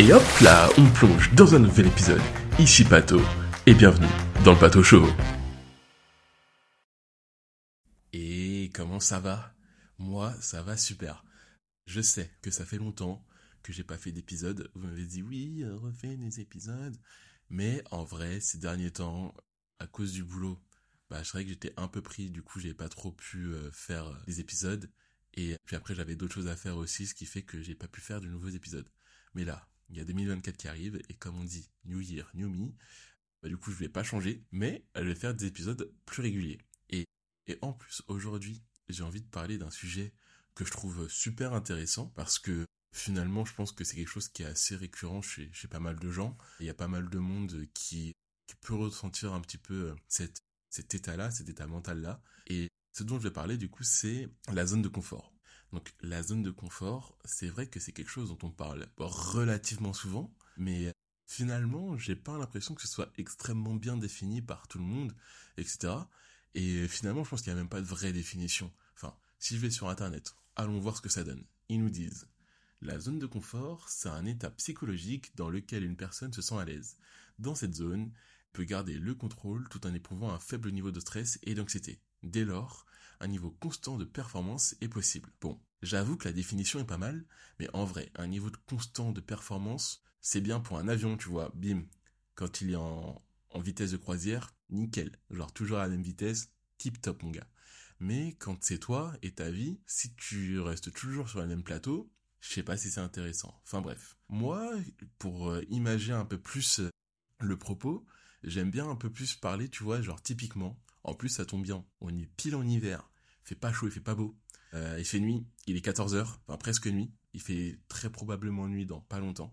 Et hop là, on plonge dans un nouvel épisode. Ici Pato, et bienvenue dans le Pato Show. Et comment ça va? Moi, ça va super. Je sais que ça fait longtemps que j'ai pas fait d'épisode. Vous m'avez dit oui, refais des épisodes. Mais en vrai, ces derniers temps, à cause du boulot, bah, je savais que j'étais un peu pris, du coup, j'ai pas trop pu euh, faire euh, des épisodes. Et puis après, j'avais d'autres choses à faire aussi, ce qui fait que j'ai pas pu faire de nouveaux épisodes. Mais là, il y a 2024 qui arrive, et comme on dit, New Year, New Me, bah, du coup, je vais pas changer, mais je vais faire des épisodes plus réguliers. Et, et en plus, aujourd'hui, j'ai envie de parler d'un sujet que je trouve super intéressant, parce que finalement, je pense que c'est quelque chose qui est assez récurrent chez, pas mal de gens. Il y a pas mal de monde qui, peut ressentir un petit peu cette, cet état-là, cet état mental-là. Et ce dont je vais parler, du coup, c'est la zone de confort. Donc la zone de confort, c'est vrai que c'est quelque chose dont on parle relativement souvent, mais finalement, j'ai pas l'impression que ce soit extrêmement bien défini par tout le monde, etc. Et finalement, je pense qu'il n'y a même pas de vraie définition. Enfin, si je vais sur Internet, allons voir ce que ça donne. Ils nous disent, la zone de confort, c'est un état psychologique dans lequel une personne se sent à l'aise. Dans cette zone, elle peut garder le contrôle tout en éprouvant un faible niveau de stress et d'anxiété. Dès lors, un niveau constant de performance est possible. Bon, j'avoue que la définition est pas mal, mais en vrai, un niveau constant de performance, c'est bien pour un avion, tu vois, bim, quand il est en, en vitesse de croisière, nickel, genre toujours à la même vitesse, tip top mon gars. Mais quand c'est toi et ta vie, si tu restes toujours sur le même plateau, je sais pas si c'est intéressant. Enfin bref. Moi, pour euh, imaginer un peu plus euh, le propos, j'aime bien un peu plus parler, tu vois, genre typiquement, en plus, ça tombe bien. On est pile en hiver. Fait pas chaud, il fait pas beau. Euh, il fait nuit. Il est 14h, enfin presque nuit. Il fait très probablement nuit dans pas longtemps.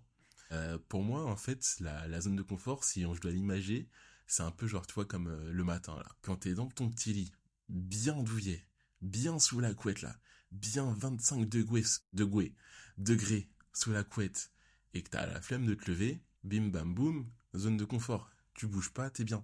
Euh, pour moi, en fait, la, zone de confort, si on, je dois l'imager, c'est un peu genre, tu vois, comme euh, le matin, là. Quand t'es dans ton petit lit, bien douillet, bien sous la couette, là, bien 25 degrés, degrés, degrés sous la couette, et que t'as la flemme de te lever, bim bam boum, zone de confort. Tu bouges pas, t'es bien.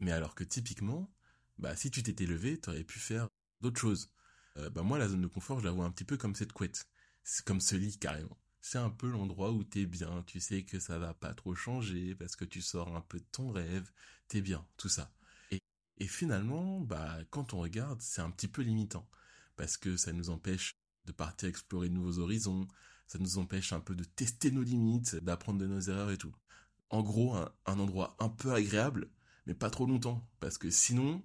Mais alors que typiquement, bah si tu t'étais levé, t'aurais pu faire d'autres choses. Euh, bah moi la zone de confort, je la vois un petit peu comme cette couette. C'est comme ce lit carrément. C'est un peu l'endroit où t'es bien, tu sais que ça va pas trop changer parce que tu sors un peu de ton rêve, t'es bien, tout ça. Et, et finalement, bah quand on regarde, c'est un petit peu limitant parce que ça nous empêche de partir explorer de nouveaux horizons, ça nous empêche un peu de tester nos limites, d'apprendre de nos erreurs et tout. En gros, un, un endroit un peu agréable, mais pas trop longtemps parce que sinon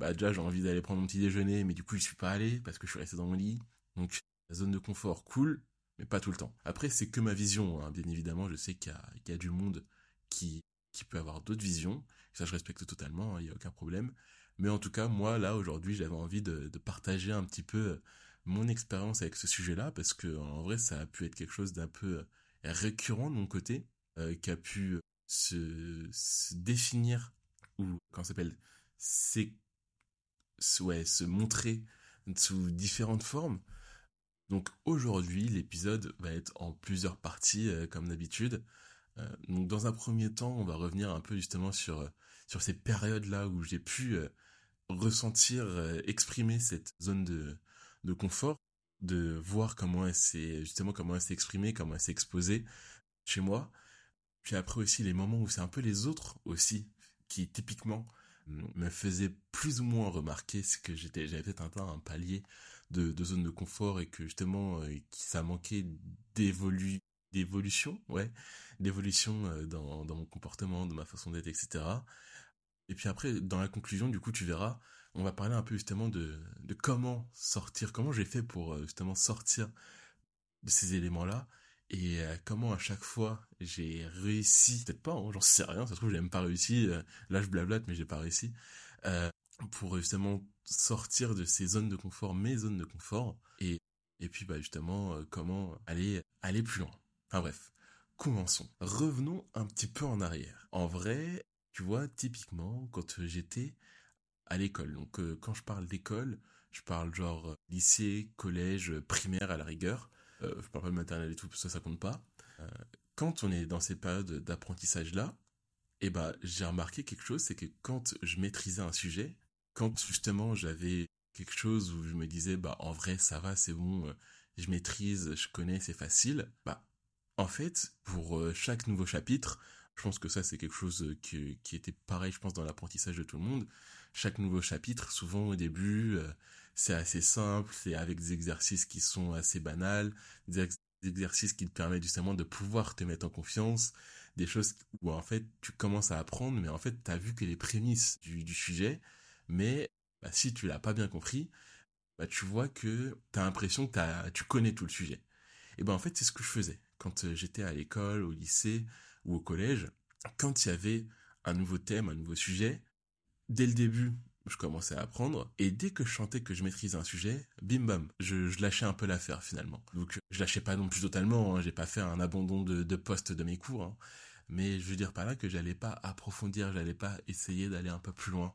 bah déjà j'ai envie d'aller prendre mon petit déjeuner, mais du coup je suis pas allé parce que je suis resté dans mon lit. Donc la zone de confort, cool, mais pas tout le temps. Après c'est que ma vision, hein. bien évidemment, je sais qu'il y, a, du monde qui, qui peut avoir d'autres visions, ça je respecte totalement, il hein, n'y a aucun problème. Mais en tout cas, moi là aujourd'hui j'avais envie de, partager un petit peu mon expérience avec ce sujet-là, parce que en vrai ça a pu être quelque chose d'un peu récurrent de mon côté, euh, qui a pu se, définir, ou quand s'appelle, c'est ouais, se montrer sous différentes formes. Donc aujourd'hui, l'épisode va être en plusieurs parties, euh, comme d'habitude. Euh, donc dans un premier temps, on va revenir un peu justement sur, euh, sur ces périodes-là où j'ai pu ressentir, exprimer cette zone de, de confort, de voir comment elle s'est, justement comment elle s'est exprimée, comment elle s'est exposée chez moi. Puis après aussi les moments où c'est un peu les autres aussi, qui typiquement me faisait plus ou moins remarquer ce que j'étais j'avais peut-être atteint un palier de, de zone de confort et que justement euh, ça manquait d'évolu d'évolution ouais d'évolution euh, dans, dans mon comportement dans ma façon d'être etc et puis après dans la conclusion du coup tu verras on va parler un peu justement de, de comment sortir comment j'ai fait pour euh, justement sortir de ces éléments là et euh, comment à chaque fois j'ai réussi, peut-être pas, hein, j'en sais rien, ça se trouve j'ai même pas réussi, euh, là je blablate mais j'ai pas réussi, euh, pour justement sortir de ces zones de confort, mes zones de confort, et, et puis bah justement comment aller, aller plus loin. Enfin bref, commençons. Revenons un petit peu en arrière. En vrai, tu vois, typiquement, quand j'étais à l'école, donc quand je parle d'école, je parle genre lycée, collège, primaire à la rigueur, je parle pas de maternelle et tout, ça, ça compte pas. Euh, quand on est dans ces périodes d'apprentissage-là, eh ben, j'ai remarqué quelque chose, c'est que quand je maîtrisais un sujet, quand justement j'avais quelque chose où je me disais, bah, en vrai, ça va, c'est bon, euh, je maîtrise, je connais, c'est facile, bah, en fait, pour euh, chaque nouveau chapitre, je pense que ça c'est quelque chose qui, était pareil, je pense, dans l'apprentissage de tout le monde. Chaque nouveau chapitre, souvent au début, euh, c'est assez simple, c'est avec des exercices qui sont assez banals, des exercices qui te permettent justement de pouvoir te mettre en confiance, des choses où en fait tu commences à apprendre, mais en fait tu as vu que les prémices du, sujet, mais bah, si tu l'as pas bien compris, bah, tu vois que tu as l'impression que tu connais tout le sujet. Et ben en fait c'est ce que je faisais quand euh, j'étais à l'école, au lycée ou au collège, quand il y avait un nouveau thème, un nouveau sujet, dès le début, je commençais à apprendre, et dès que je chantais que je maîtrisais un sujet, bim bam, je, lâchais un peu l'affaire finalement. Donc je lâchais pas non plus totalement, hein, j'ai pas fait un abandon de, de poste de mes cours, hein. mais je veux dire par là que j'allais pas approfondir, j'allais pas essayer d'aller un peu plus loin,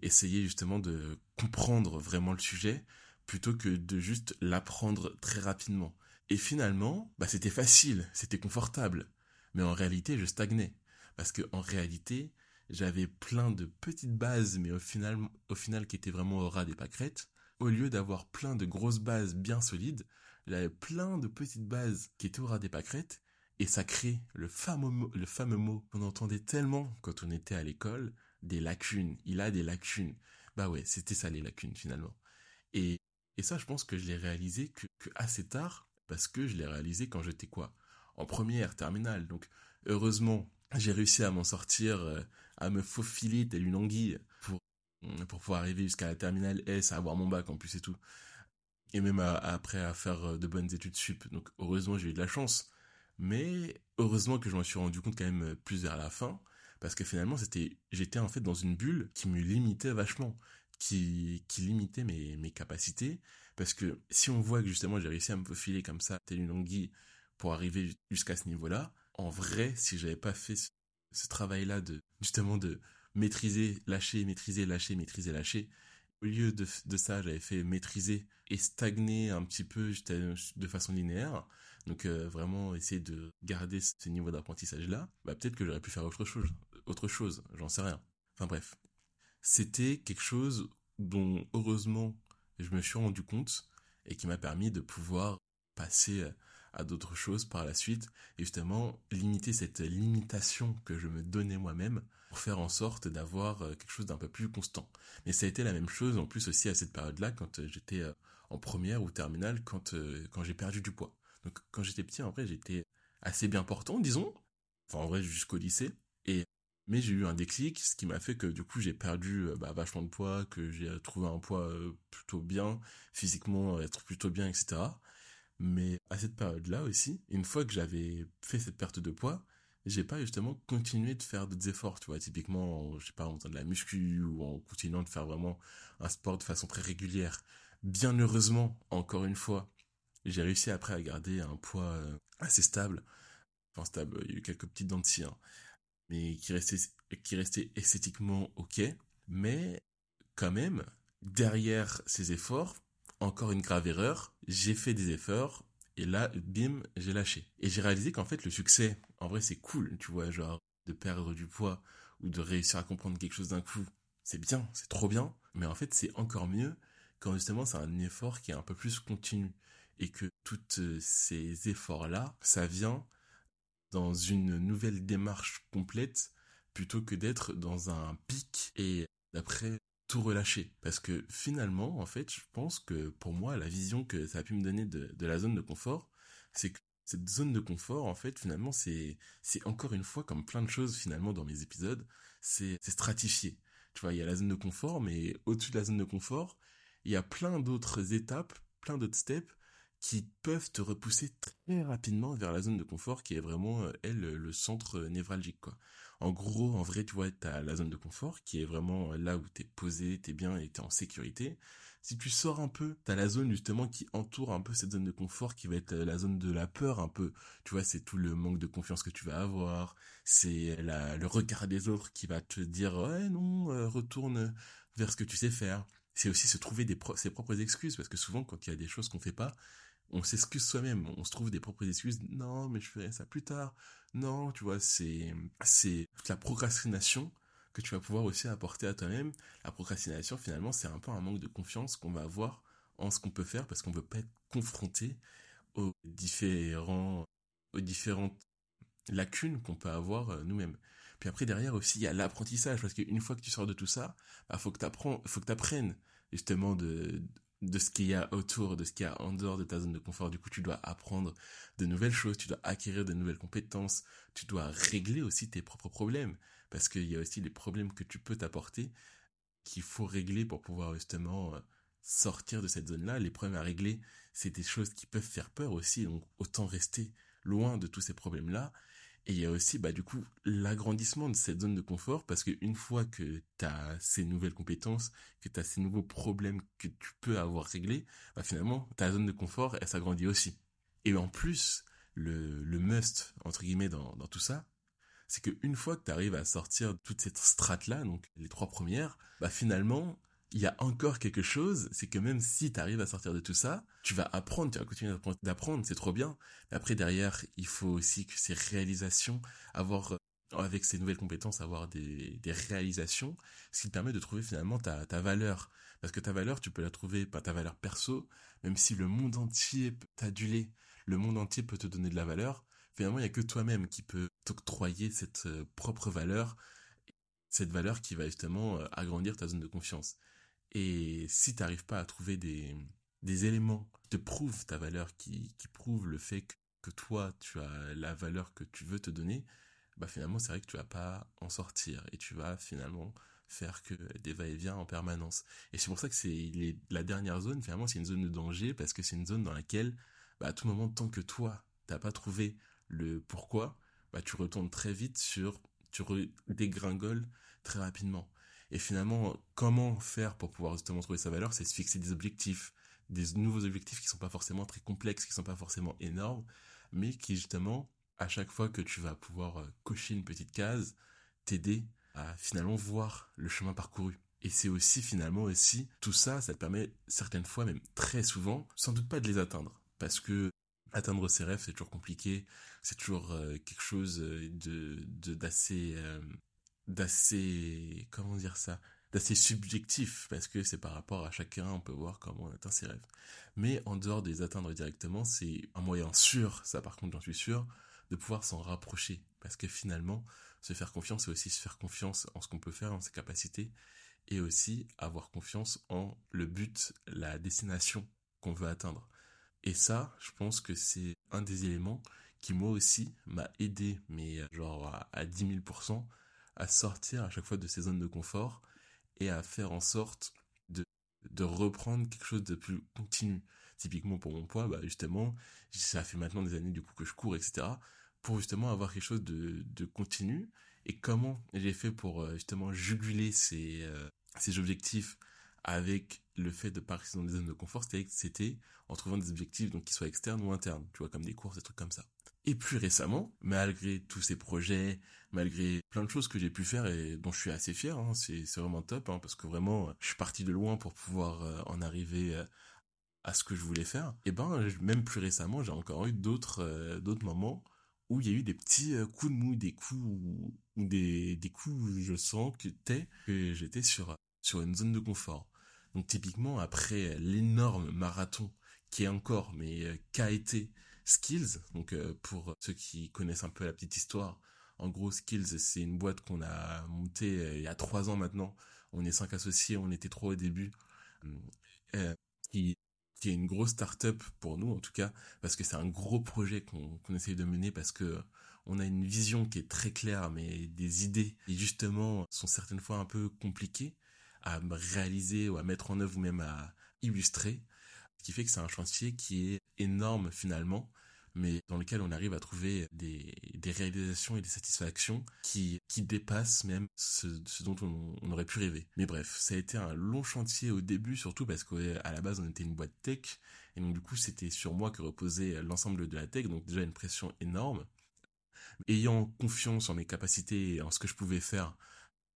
essayer justement de comprendre vraiment le sujet, plutôt que de juste l'apprendre très rapidement. Et finalement, bah c'était facile, c'était confortable, mais en réalité je stagnais, parce que en réalité j'avais plein de petites bases, mais au final, au final qui étaient vraiment au ras des pâquerettes. Au lieu d'avoir plein de grosses bases bien solides, j'avais plein de petites bases qui étaient au ras des pâquerettes, et ça crée le fameux le fameux mot qu'on entendait tellement quand on était à l'école, des lacunes. Il a des lacunes. Bah ouais, c'était ça les lacunes finalement. Et, et ça, je pense que je l'ai réalisé que, que assez tard, parce que je l'ai réalisé quand j'étais quoi? En première, terminale. Donc, heureusement, j'ai réussi à m'en sortir, euh, à me faufiler telle une anguille pour, pour pouvoir arriver jusqu'à la terminale S, à avoir mon bac en plus et tout. Et même après à faire euh, de bonnes études sup. Donc heureusement j'ai eu de la chance. Mais heureusement que je m'en suis rendu compte quand même plus vers la fin. Parce que finalement c'était, j'étais en fait dans une bulle qui me limitait vachement. Qui, qui limitait mes, mes capacités. Parce que si on voit que justement j'ai réussi à me faufiler comme ça, telle une anguille, pour arriver jusqu'à ce niveau-là, en vrai, si j'avais pas fait ce, travail-là de justement de maîtriser, lâcher, maîtriser, lâcher, maîtriser, lâcher, au lieu de, ça, j'avais fait maîtriser et stagner un petit peu de façon linéaire. Donc euh, vraiment essayer de garder ce niveau d'apprentissage-là, bah, peut-être que j'aurais pu faire autre chose, autre chose, j'en sais rien. Enfin bref, c'était quelque chose dont heureusement je me suis rendu compte et qui m'a permis de pouvoir passer à d'autres choses par la suite et justement limiter cette limitation que je me donnais moi-même pour faire en sorte d'avoir euh, quelque chose d'un peu plus constant. Mais ça a été la même chose en plus aussi à cette période-là quand euh, j'étais euh, en première ou terminale quand quand j'ai perdu du poids. Donc quand j'étais petit en vrai j'étais assez bien portant disons, enfin en vrai jusqu'au lycée et mais j'ai eu un déclic, ce qui m'a fait que du coup j'ai perdu bah, vachement de poids, que j'ai trouvé un poids plutôt bien, physiquement être plutôt bien, etc. Mais à cette période-là aussi, une fois que j'avais fait cette perte de poids, j'ai pas justement continué de faire d'autres efforts, tu vois, typiquement, je sais pas, en faisant de la muscu ou en continuant de faire vraiment un sport de façon très régulière. Bien heureusement, encore une fois, j'ai réussi après à garder un poids euh, assez stable. Enfin, stable, il y a eu quelques petites dents hein, mais qui restait, qui restait esthétiquement ok. Mais, quand même, derrière ces efforts, encore une grave erreur, j'ai fait des efforts, et là, bim, j'ai lâché. Et j'ai réalisé qu'en fait, le succès, en vrai, c'est cool, tu vois, genre, de perdre du poids, ou de réussir à comprendre quelque chose d'un coup, c'est bien, c'est trop bien, mais en fait, c'est encore mieux quand justement c'est un effort qui est un peu plus continu, et que tous ces efforts-là, ça vient dans une nouvelle démarche complète, plutôt que d'être dans un pic, et d'après relâcher. Parce que finalement, en fait, je pense que pour moi, la vision que ça a pu me donner de, la zone de confort, c'est que cette zone de confort, en fait, finalement, c'est, c'est encore une fois, comme plein de choses finalement dans mes épisodes, c'est, c'est stratifié. Tu vois, il y a la zone de confort, mais au-dessus de la zone de confort, il y a plein d'autres étapes, plein d'autres steps qui peuvent te repousser très rapidement vers la zone de confort qui est vraiment, euh, elle, le centre névralgique, quoi. En gros, en vrai, tu vois, t'as la zone de confort qui est vraiment là où t'es posé, t'es bien et t'es en sécurité. Si tu sors un peu, t'as la zone justement qui entoure un peu cette zone de confort qui va être la zone de la peur un peu. Tu vois, c'est tout le manque de confiance que tu vas avoir. C'est le regard des autres qui va te dire, ouais, non, euh, retourne vers ce que tu sais faire. C'est aussi se trouver ses propres excuses parce que souvent quand il y a des choses qu'on fait pas, on s'excuse soi-même, on se trouve des propres excuses. Non, mais je ferai ça plus tard. Non, tu vois, c'est c'est la procrastination que tu vas pouvoir aussi apporter à toi-même. La procrastination, finalement, c'est un peu un manque de confiance qu'on va avoir en ce qu'on peut faire parce qu'on veut pas être confronté aux différents aux différentes lacunes qu'on peut avoir euh, nous-mêmes. Puis après derrière aussi il y a l'apprentissage parce qu'une fois que tu sors de tout ça, bah faut que tu faut que tu apprennes justement de de ce qu'il y a autour, de ce qu'il y a en dehors de ta zone de confort. Du coup, tu dois apprendre de nouvelles choses, tu dois acquérir de nouvelles compétences, tu dois régler aussi tes propres problèmes parce qu'il y a aussi des problèmes que tu peux t'apporter qu'il faut régler pour pouvoir justement euh, sortir de cette zone-là. Les problèmes à régler, c'est des choses qui peuvent faire peur aussi, donc autant rester loin de tous ces problèmes-là. Et il y a aussi, bah, du coup, l'agrandissement de cette zone de confort, parce qu'une fois que tu as ces nouvelles compétences, que tu as ces nouveaux problèmes que tu peux avoir réglés, bah, finalement, ta zone de confort, elle s'agrandit aussi. Et en plus, le, le must, entre guillemets, dans, dans tout ça, c'est qu'une fois que tu arrives à sortir toute cette strate-là, donc les trois premières, bah, finalement, il y a encore quelque chose, c'est que même si tu arrives à sortir de tout ça, tu vas apprendre, tu vas continuer d'apprendre, c'est trop bien. Après, derrière, il faut aussi que ces réalisations, avoir, euh, avec ces nouvelles compétences, avoir des, réalisations, ce qui te permet de trouver finalement ta, valeur. Parce que ta valeur, tu peux la trouver par ta valeur perso, même si le monde entier peut t'aduler, le monde entier peut te donner de la valeur, finalement, il n'y a que toi-même qui peut t'octroyer cette euh, propre valeur, cette valeur qui va justement euh, agrandir ta zone de confiance. Et si tu n'arrives pas à trouver des, des éléments qui te prouvent ta valeur, qui, qui prouvent le fait que, toi, tu as la valeur que tu veux te donner, bah finalement, c'est vrai que tu vas pas en sortir et tu vas finalement faire que des va-et-vient en permanence. Et c'est pour ça que c'est la dernière zone, finalement, c'est une zone de danger parce que c'est une zone dans laquelle, bah, à tout moment, tant que toi, t'as pas trouvé le pourquoi, bah, tu retournes très vite sur, tu dégringoles très rapidement. Et finalement, comment faire pour pouvoir justement trouver sa valeur, c'est se fixer des objectifs, des nouveaux objectifs qui sont pas forcément très complexes, qui sont pas forcément énormes, mais qui justement, à chaque fois que tu vas pouvoir euh, cocher une petite case, t'aider à finalement voir le chemin parcouru. Et c'est aussi finalement aussi, tout ça, ça te permet certaines fois, même très souvent, sans doute pas de les atteindre. Parce que atteindre ses rêves, c'est toujours compliqué, c'est toujours euh, quelque chose euh, de d'assez d'assez, comment dire ça, d'assez subjectif, parce que c'est par rapport à chacun, on peut voir comment on atteint ses rêves. Mais en dehors de les atteindre directement, c'est un moyen sûr, ça par contre j'en suis sûr, de pouvoir s'en rapprocher. Parce que finalement, se faire confiance, c'est aussi se faire confiance en ce qu'on peut faire, en ses capacités, et aussi avoir confiance en le but, la destination qu'on veut atteindre. Et ça, je pense que c'est un des éléments qui moi aussi m'a aidé, mais genre à, à 10 000%, à sortir à chaque fois de ces zones de confort et à faire en sorte de, de reprendre quelque chose de plus continu. Typiquement pour mon poids, bah justement, ça fait maintenant des années du coup que je cours, etc. Pour justement avoir quelque chose de, de continu. Et comment j'ai fait pour euh, justement juguler ces, euh, ces objectifs avec le fait de pas rester dans des zones de confort, c'était en trouvant des objectifs donc qui soient externes ou internes, tu vois, comme des courses, des trucs comme ça. Et plus récemment, malgré tous ces projets, malgré plein de choses que j'ai pu faire et dont je suis assez fier, hein, c'est vraiment top, hein, parce que vraiment, je suis parti de loin pour pouvoir euh, en arriver euh, à ce que je voulais faire. Et ben, même plus récemment, j'ai encore eu d'autres euh, moments où il y a eu des petits coups de mou, des coups ou des des coups où je sens que que j'étais sur sur une zone de confort. Donc typiquement après l'énorme marathon qui est encore mais qu'a été Skills, donc euh, pour ceux qui connaissent un peu la petite histoire, en gros Skills c'est une boîte qu'on a montée euh, il y a trois ans maintenant. On est cinq associés, on était trois au début, euh, qui est une grosse start-up pour nous en tout cas, parce que c'est un gros projet qu'on qu'on essaye de mener parce que on a une vision qui est très claire, mais des idées qui justement sont certaines fois un peu compliquées à réaliser ou à mettre en œuvre ou même à illustrer. Ce qui fait que c'est un chantier qui est énorme finalement, mais dans lequel on arrive à trouver des, réalisations et des satisfactions qui, qui dépassent même ce, ce dont on, on, aurait pu rêver. Mais bref, ça a été un long chantier au début, surtout parce qu'à la base on était une boîte tech, et donc du coup c'était sur moi que reposait l'ensemble de la tech, donc déjà une pression énorme. Ayant confiance en mes capacités et en ce que je pouvais faire,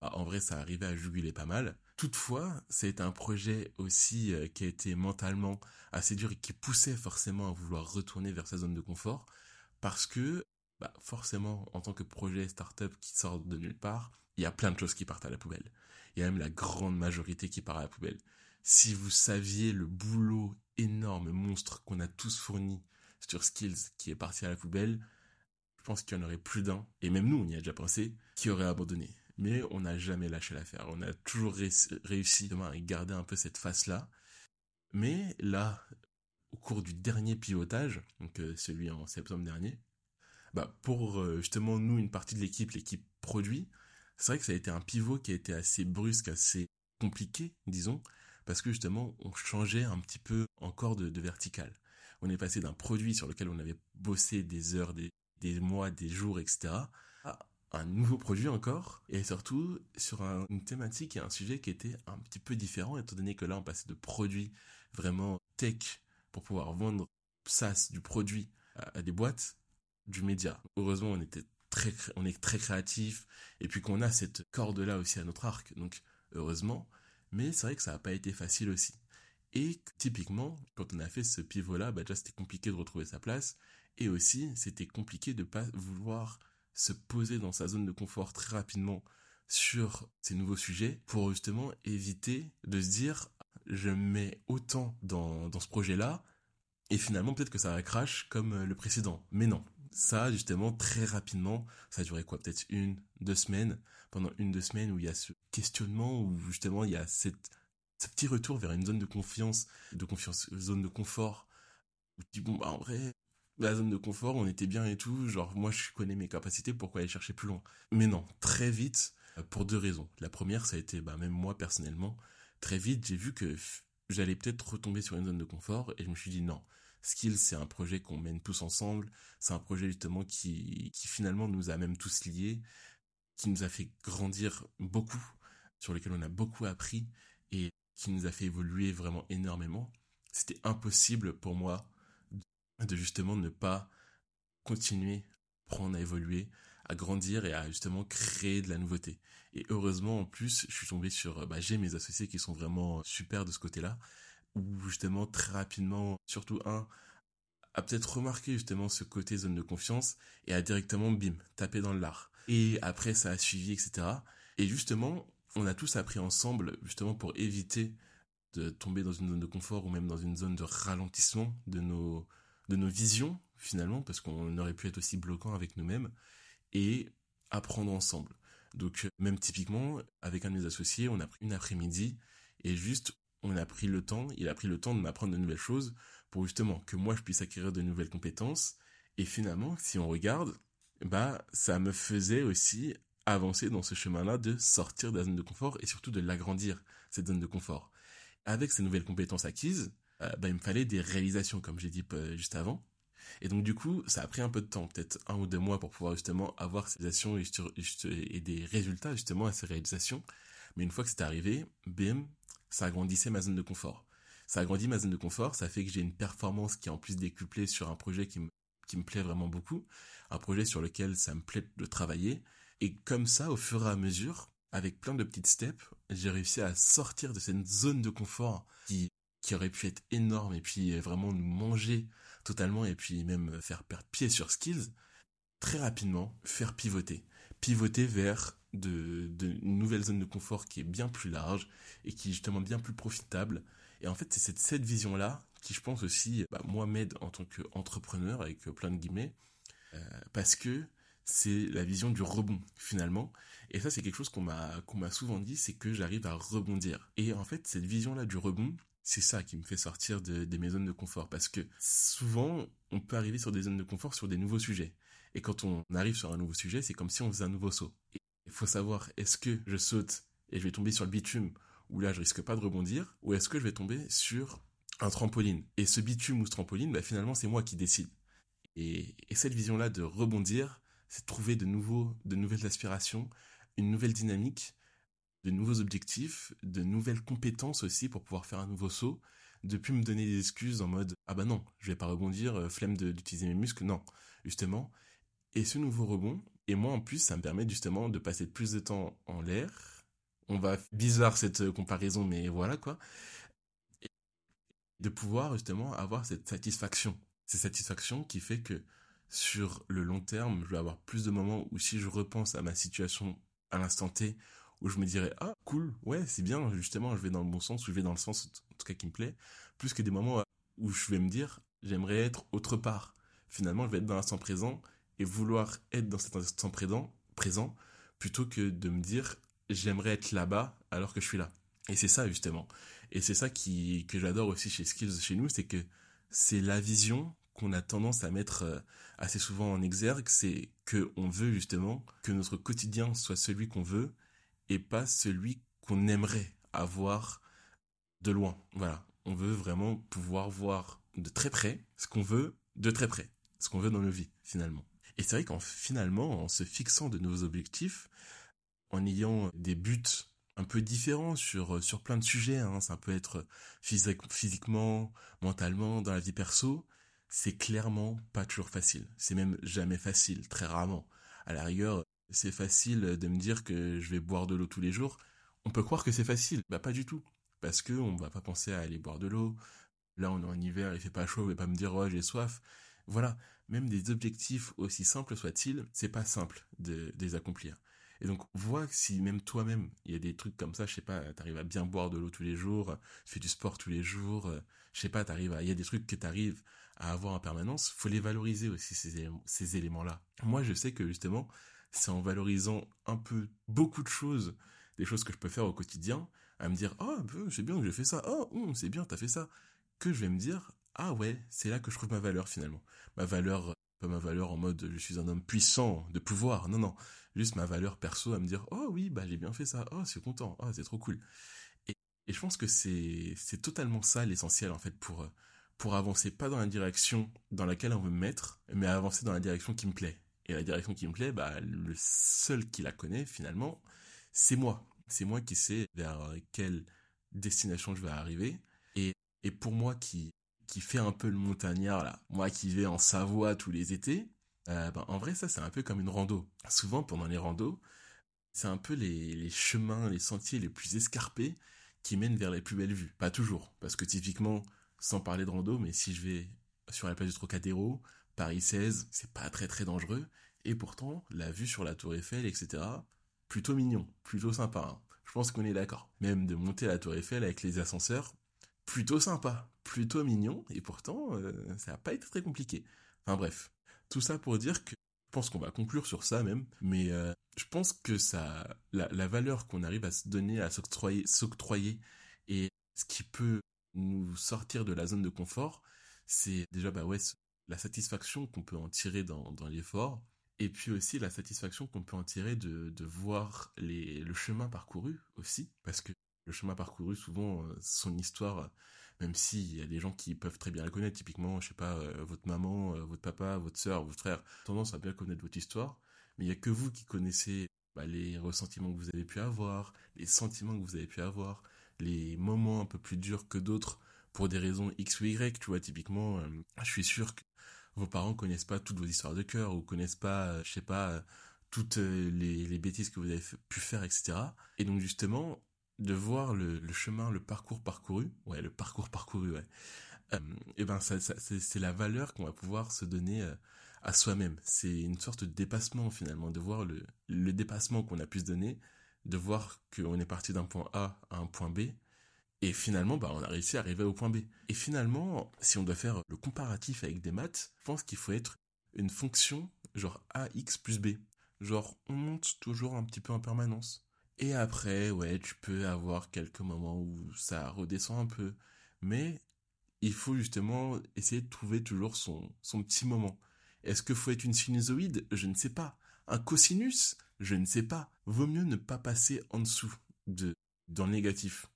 bah, en vrai ça arrivait à juguler pas mal. Toutefois, c'est un projet aussi euh, qui a été mentalement assez dur et qui poussait forcément à vouloir retourner vers sa zone de confort parce que bah, forcément, en tant que projet startup qui sort de nulle part, il y a plein de choses qui partent à la poubelle. Il y a même la grande majorité qui part à la poubelle. Si vous saviez le boulot énorme, monstre qu'on a tous fourni sur Skills qui est parti à la poubelle, pense qu'il y en aurait plus d'un, et même nous, on y a déjà pensé, qui aurait abandonné. Mais on n'a jamais lâché l'affaire. On a toujours réussi à garder un peu cette face-là. Mais là, au cours du dernier pivotage, donc euh, celui en septembre dernier, bah pour euh, justement nous, une partie de l'équipe, l'équipe produit, c'est vrai que ça a été un pivot qui a été assez brusque, assez compliqué, disons, parce que justement, on changeait un petit peu encore de, de verticale. On est passé d'un produit sur lequel on avait bossé des heures, des, des mois, des jours, etc., un nouveau produit encore, et surtout sur une thématique et un sujet qui était un petit peu différent, étant donné que là, on passait de produits vraiment tech pour pouvoir vendre SaaS du produit à, des boîtes, du média. Heureusement, on était très, on est très créatif, et puis qu'on a cette corde-là aussi à notre arc, donc heureusement, mais c'est vrai que ça n'a pas été facile aussi. Et typiquement, quand on a fait ce pivot-là, bah déjà c'était compliqué de retrouver sa place, et aussi c'était compliqué de pas vouloir se poser dans sa zone de confort très rapidement sur ces nouveaux sujets pour justement éviter de se dire je mets autant dans, dans ce projet-là et finalement peut-être que ça crash comme le précédent. Mais non, ça justement très rapidement, ça a duré quoi? Peut-être une, deux semaines. Pendant une, deux semaines où il y a ce questionnement, où justement il y a cette, ce petit retour vers une zone de confiance, de confiance, zone de confort. Où tu dis bon bah en vrai, la zone de confort, on était bien et tout, genre moi je connais mes capacités, pourquoi aller chercher plus loin? Mais non, très vite, euh, pour deux raisons. La première, ça a été, bah même moi personnellement, très vite j'ai vu que j'allais peut-être retomber sur une zone de confort et je me suis dit non, Skills, c'est un projet qu'on mène tous ensemble. C'est un projet justement qui, qui finalement nous a même tous liés, qui nous a fait grandir beaucoup, sur lequel on a beaucoup appris et qui nous a fait évoluer vraiment énormément. C'était impossible pour moi de justement ne pas continuer à prendre à évoluer, à grandir et à justement créer de la nouveauté. Et heureusement en plus, je suis tombé sur, bah, j'ai mes associés qui sont vraiment super de ce côté-là ou justement très rapidement, surtout un, a peut-être remarqué justement ce côté zone de confiance et a directement, bim, tapé dans l'art. Et après, ça a suivi, etc. Et justement, on a tous appris ensemble, justement pour éviter de tomber dans une zone de confort ou même dans une zone de ralentissement de nos, de nos visions, finalement, parce qu'on aurait pu être aussi bloquant avec nous-mêmes, et apprendre ensemble. Donc, même typiquement, avec un de mes associés, on a pris une après-midi, et juste, on a pris le temps, il a pris le temps de m'apprendre de nouvelles choses pour justement que moi je puisse acquérir de nouvelles compétences. Et finalement, si on regarde, bah, ça me faisait aussi avancer dans ce chemin-là de sortir de la zone de confort et surtout de l'agrandir, cette zone de confort. Avec ces nouvelles compétences acquises, euh, bah, il me fallait des réalisations, comme j'ai dit juste avant. Et donc, du coup, ça a pris un peu de temps, peut-être un ou deux mois pour pouvoir justement avoir ces réalisations et, et des résultats justement à ces réalisations. Mais une fois que c'est arrivé, bim, ça agrandissait ma zone de confort. Ça agrandit ma zone de confort, ça fait que j'ai une performance qui est en plus décuplée sur un projet qui me, qui me plaît vraiment beaucoup, un projet sur lequel ça me plaît de travailler. Et comme ça, au fur et à mesure, avec plein de petites steps, j'ai réussi à sortir de cette zone de confort qui, qui aurait pu être énorme et puis vraiment nous manger totalement et puis même faire perdre pied sur skills, très rapidement faire pivoter. Pivoter vers de, de une nouvelle zone de confort qui est bien plus large et qui est justement bien plus profitable. Et en fait, c'est cette, cette vision-là qui, je pense aussi, bah, moi, m'aide en tant qu'entrepreneur, avec plein de guillemets, euh, parce que c'est la vision du rebond, finalement. Et ça, c'est quelque chose qu'on m'a qu'on m'a souvent dit, c'est que j'arrive à rebondir. Et en fait, cette vision-là du rebond, c'est ça qui me fait sortir de, de, mes zones de confort. Parce que souvent, on peut arriver sur des zones de confort sur des nouveaux sujets. Et quand on arrive sur un nouveau sujet, c'est comme si on faisait un nouveau saut. Il faut savoir, est-ce que je saute et je vais tomber sur le bitume, où là je risque pas de rebondir, ou est-ce que je vais tomber sur un trampoline? Et ce bitume ou ce trampoline, bah, finalement c'est moi qui décide. Et, cette vision-là de rebondir, c'est trouver de nouveaux, de nouvelles aspirations, une nouvelle dynamique, de nouveaux objectifs, de nouvelles compétences aussi pour pouvoir faire un nouveau saut, de plus me donner des excuses en mode ah bah non, je vais pas rebondir, euh, flemme d'utiliser mes muscles, non, justement. Et ce nouveau rebond, et moi, en plus, ça me permet justement de passer plus de temps en l'air. On va bizarre cette comparaison, mais voilà quoi. Et de pouvoir justement avoir cette satisfaction. Cette satisfaction qui fait que sur le long terme, je vais avoir plus de moments où si je repense à ma situation à l'instant T, où je me dirais ah cool, ouais c'est bien, justement je vais dans le bon sens, ou je vais dans le sens en tout cas qui me plaît, plus que des moments où je vais me dire j'aimerais être autre part. Finalement, je vais être dans l'instant présent et vouloir être dans cet instant présent, présent plutôt que de me dire j'aimerais être là-bas alors que je suis là. Et c'est ça justement. Et c'est ça qui, que j'adore aussi chez Skills chez nous, c'est que c'est la vision qu'on a tendance à mettre euh, assez souvent en exergue, c'est que on veut justement que notre quotidien soit celui qu'on veut et pas celui qu'on aimerait avoir de loin. Voilà, on veut vraiment pouvoir voir de très près ce qu'on veut de très près, ce qu'on veut dans nos vies finalement. Et c'est vrai qu'en finalement, en se fixant de nouveaux objectifs, en ayant des buts un peu différents sur sur plein de sujets, hein, ça peut être physiquement, mentalement, dans la vie perso, c'est clairement pas toujours facile. C'est même jamais facile, très rarement. À la rigueur, c'est facile de me dire que je vais boire de l'eau tous les jours. On peut croire que c'est facile, bah pas du tout, parce que on va pas penser à aller boire de l'eau. Là, on est en hiver, il fait pas chaud, on va pas me dire oh j'ai soif. Voilà, même des objectifs aussi simples soient-ils, c'est pas simple de, les accomplir. Et donc, vois si même toi-même, il y a des trucs comme ça, je sais pas, t'arrives à bien boire de l'eau tous les jours, tu fais du sport tous les jours, je sais pas, t'arrives à, il y a des trucs que t'arrives à avoir en permanence, faut les valoriser aussi, ces éléments-là. Moi, je sais que justement, c'est en valorisant un peu beaucoup de choses, des choses que je peux faire au quotidien, à me dire, oh, c'est bien que j'ai fait ça, oh, c'est bien, t'as fait ça, que je vais me dire, ah ouais, c'est là que je trouve ma valeur finalement. Ma valeur, pas ma valeur en mode je suis un homme puissant, de pouvoir, non, non, juste ma valeur perso à me dire, oh oui, bah j'ai bien fait ça, oh c'est content, oh c'est trop cool. Et, je pense que c'est, c'est totalement ça l'essentiel en fait pour, pour avancer pas dans la direction dans laquelle on veut me mettre, mais avancer dans la direction qui me plaît. Et la direction qui me plaît, bah, le seul qui la connaît finalement, c'est moi. C'est moi qui sais vers quelle destination je vais arriver. Et, pour moi qui, qui fait un peu le montagnard, là, moi qui vais en Savoie tous les étés, euh, ben, en vrai, ça, c'est un peu comme une rando. Souvent, pendant les randos, c'est un peu les, les chemins, les sentiers les plus escarpés qui mènent vers les plus belles vues. Pas toujours, parce que typiquement, sans parler de rando, mais si je vais sur la place du Trocadéro, Paris 16, c'est pas très très dangereux. Et pourtant, la vue sur la Tour Eiffel, etc., plutôt mignon, plutôt sympa. Hein. Je pense qu'on est d'accord. Même de monter à la Tour Eiffel avec les ascenseurs, plutôt sympa, plutôt mignon, et pourtant, euh, ça n'a pas été très compliqué. Enfin bref, tout ça pour dire que je pense qu'on va conclure sur ça même, mais euh, je pense que ça, la, valeur qu'on arrive à se donner, à s'octroyer, et ce qui peut nous sortir de la zone de confort, c'est déjà bah ouais, la satisfaction qu'on peut en tirer dans, dans l'effort, et puis aussi la satisfaction qu'on peut en tirer de, de voir les, le chemin parcouru aussi, parce que le chemin parcouru, souvent, euh, son histoire, même s'il y a des gens qui peuvent très bien la connaître, typiquement, je sais pas, euh, votre maman, euh, votre papa, votre soeur, votre frère, tendance à bien connaître votre histoire, mais il y a que vous qui connaissez bah, les ressentiments que vous avez pu avoir, les sentiments que vous avez pu avoir, les moments un peu plus durs que d'autres pour des raisons X ou Y, tu vois, typiquement, je suis sûr que vos parents connaissent pas toutes vos histoires de cœur ou connaissent pas, euh, je sais pas, euh, toutes les, bêtises que vous avez pu faire, etc. Et donc justement, de voir le, chemin, le parcours parcouru, ouais, le parcours parcouru, ouais, et ben ça, c'est la valeur qu'on va pouvoir se donner à soi-même. C'est une sorte de dépassement finalement, de voir le, le dépassement qu'on a pu se donner de voir qu'on est parti d'un point A à un point B, et finalement, bah, on a réussi à arriver au point B. Et finalement, si on doit faire le comparatif avec des maths, je pense qu'il faut être une fonction genre AX plus B. Genre, on monte toujours un petit peu en permanence. Et après, ouais, tu peux avoir quelques moments où ça redescend un peu. Mais il faut justement essayer de trouver toujours son, son petit moment. Est-ce qu'il faut être une sinusoïde? Je ne sais pas. Un cosinus? Je ne sais pas. Vaut mieux ne pas passer en dessous de dans le négatif.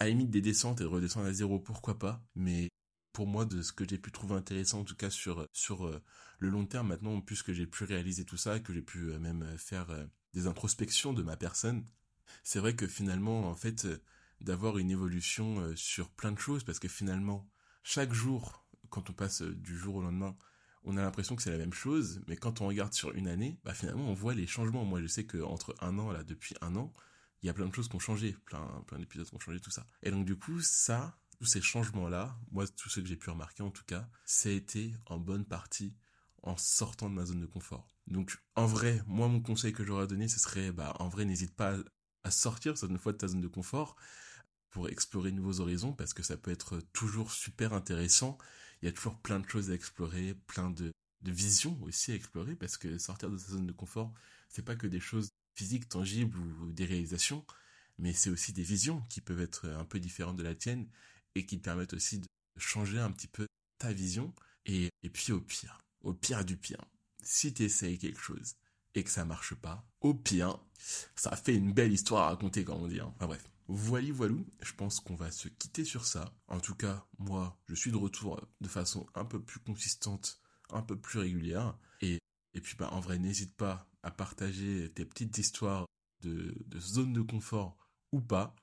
À la limite des descentes et de redescendre à zéro, pourquoi pas. Mais pour moi, de ce que j'ai pu trouver intéressant, en tout cas sur sur euh, le long terme, maintenant, puisque j'ai pu réaliser tout ça, que j'ai pu euh, même euh, faire des introspections de ma personne, c'est vrai que finalement, en fait, d'avoir une évolution sur plein de choses, parce que finalement, chaque jour, quand on passe du jour au lendemain, on a l'impression que c'est la même chose, mais quand on regarde sur une année, bah finalement on voit les changements. Moi je sais que entre un an là, depuis un an, il y a plein de choses qui ont changé, plein plein d'épisodes qui ont changé tout ça. Et donc du coup ça, tous ces changements là, moi tout ce que j'ai pu remarquer en tout cas, ça a été en bonne partie en sortant de ma zone de confort. Donc en vrai, moi mon conseil que j'aurais donné, ce serait bah en vrai n'hésite pas à sortir une fois de ta zone de confort pour explorer de nouveaux horizons parce que ça peut être toujours super intéressant il y a toujours plein de choses à explorer, plein de de vision aussi à explorer parce que sortir de sa zone de confort, c'est pas que des choses physiques, tangibles ou des réalisations, mais c'est aussi des visions qui peuvent être un peu différentes de la tienne et qui te permettent aussi de changer un petit peu ta vision. Et, et puis au pire, au pire du pire, si tu essayes quelque chose et que ça marche pas, au pire, ça fait une belle histoire à raconter, comme on dit. Hein. Enfin bref. Voilà, voilou, je pense qu'on va se quitter sur ça. En tout cas, moi, je suis de retour de façon un peu plus consistante, un peu plus régulière. Et, puis, bah, en vrai, n'hésite pas à partager tes petites histoires de, de zone de confort ou pas.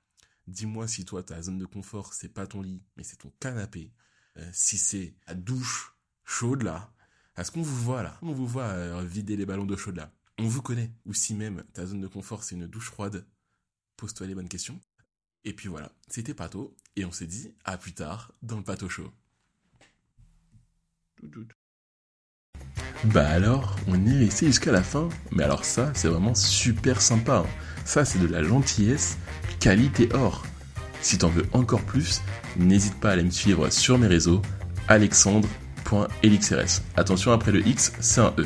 Dis-moi si toi, ta zone de confort, c'est pas ton lit, mais c'est ton canapé. Euh, si c'est la douche chaude là, est-ce qu'on vous voit là On vous voit euh, vider les ballons d'eau chaude là. On vous connaît. Ou si même ta zone de confort, c'est une douche froide, pose-toi les bonnes questions. Et puis voilà, c'était Pato, et on s'est dit à plus tard dans le Pato Show. Bah alors, on est resté jusqu'à la fin. Mais alors ça, c'est vraiment super sympa. Hein. Ça, c'est de la gentillesse, qualité or. Si t'en veux encore plus, n'hésite pas à aller me suivre sur mes réseaux, alexandre.elixrs. Attention, après le X, c'est un E.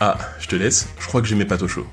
Ah, je te laisse, je crois que j'ai mes pâtes au chaud.